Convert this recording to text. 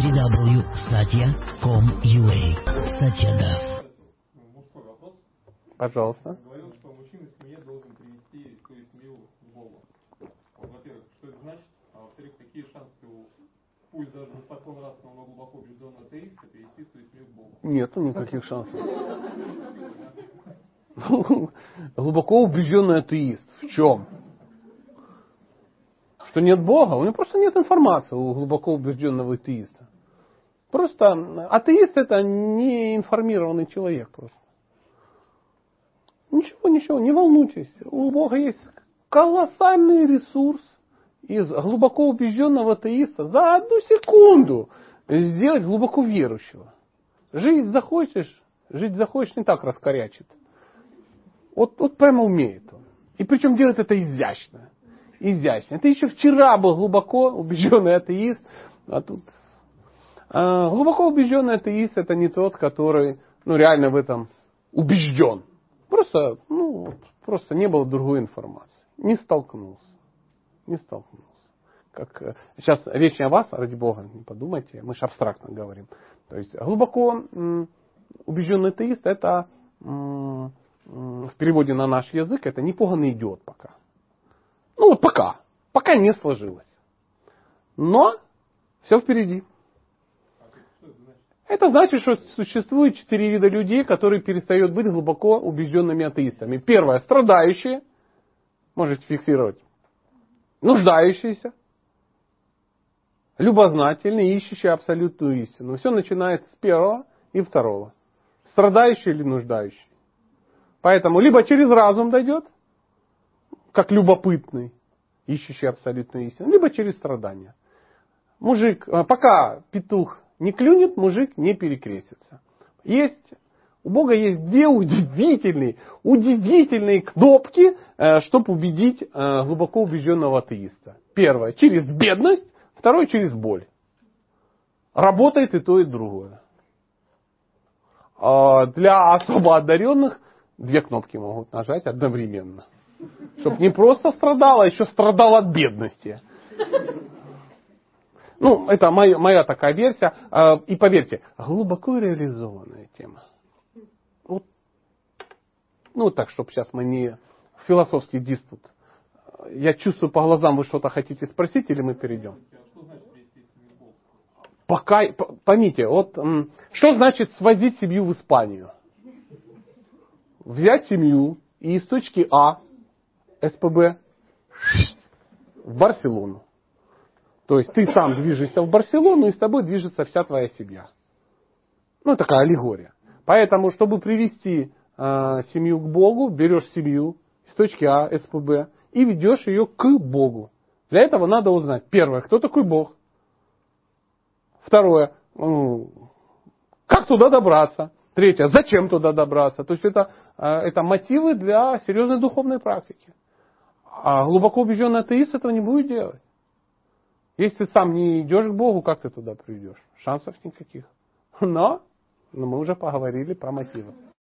www.satya.com.ua Satya Das. Мужской вопрос. Пожалуйста. Говорил, что мужчина в семье должен привести свою семью к Богу. Вот, во-первых, что это значит? А во-вторых, какие шансы у, пусть даже на таком раз, но глубоко убежденного атеиста, привести свою семью к Богу? Нету никаких шансов. Глубоко убежденный атеист. В чем? Что нет Бога? У него просто нет информации у глубоко убежденного атеиста. Просто атеист это не информированный человек просто. Ничего, ничего, не волнуйтесь. У Бога есть колоссальный ресурс из глубоко убежденного атеиста за одну секунду сделать глубоко верующего. Жить захочешь, жить захочешь, не так раскорячит. Вот, вот прямо умеет он. И причем делает это изящно. Изящно. Это еще вчера был глубоко убежденный атеист, а тут... А, глубоко убежденный атеист это не тот, который ну, реально в этом убежден. Просто, ну, просто не было другой информации. Не столкнулся. Не столкнулся. Как, э, сейчас речь не о вас, ради Бога, не подумайте, мы же абстрактно говорим. То есть глубоко убежденный атеист это в переводе на наш язык это непуганный идиот пока. Ну вот пока. Пока не сложилось. Но все впереди. Это значит, что существует четыре вида людей, которые перестают быть глубоко убежденными атеистами. Первое, страдающие, можете фиксировать, нуждающиеся, любознательные, ищущие абсолютную истину. Все начинается с первого и второго. Страдающий или нуждающий. Поэтому либо через разум дойдет, как любопытный, ищущий абсолютную истину, либо через страдания. Мужик, а, пока петух не клюнет, мужик не перекрестится. Есть, у Бога есть две удивительные, удивительные кнопки, э, чтобы убедить э, глубоко убежденного атеиста. Первое, через бедность, второе, через боль. Работает и то, и другое. А для особо одаренных две кнопки могут нажать одновременно. Чтобы не просто страдал, а еще страдал от бедности. Ну, это моя, моя такая версия. А, и поверьте, глубоко реализованная тема. Вот, ну, так, чтобы сейчас мы не философский диспут. Я чувствую по глазам, вы что-то хотите спросить, или мы перейдем? Пока, поймите, вот что значит свозить семью в Испанию? Взять семью и из точки А, СПБ, в Барселону. То есть ты сам движешься в Барселону, и с тобой движется вся твоя семья. Ну, такая аллегория. Поэтому, чтобы привести э, семью к Богу, берешь семью с точки А, СПБ, и ведешь ее к Богу. Для этого надо узнать, первое, кто такой Бог. Второе, ну, как туда добраться. Третье, зачем туда добраться. То есть это, э, это мотивы для серьезной духовной практики. А глубоко убежденный атеист этого не будет делать. Если ты сам не идешь к Богу, как ты туда придешь? Шансов никаких. Но, но мы уже поговорили про мотивы.